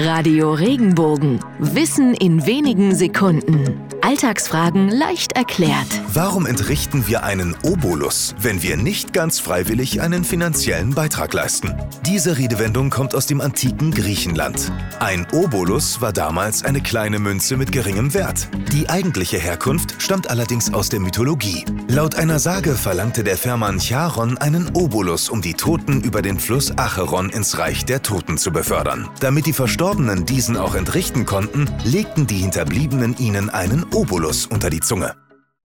Radio Regenbogen. Wissen in wenigen Sekunden. Alltagsfragen leicht erklärt. Warum entrichten wir einen Obolus, wenn wir nicht ganz freiwillig einen finanziellen Beitrag leisten? Diese Redewendung kommt aus dem antiken Griechenland. Ein Obolus war damals eine kleine Münze mit geringem Wert. Die eigentliche Herkunft stammt allerdings aus der Mythologie. Laut einer Sage verlangte der Fährmann Charon einen Obolus, um die Toten über den Fluss Acheron ins Reich der Toten zu befördern. Damit die Verstorbenen diesen auch entrichten konnten, legten die Hinterbliebenen ihnen einen Obolus unter die Zunge.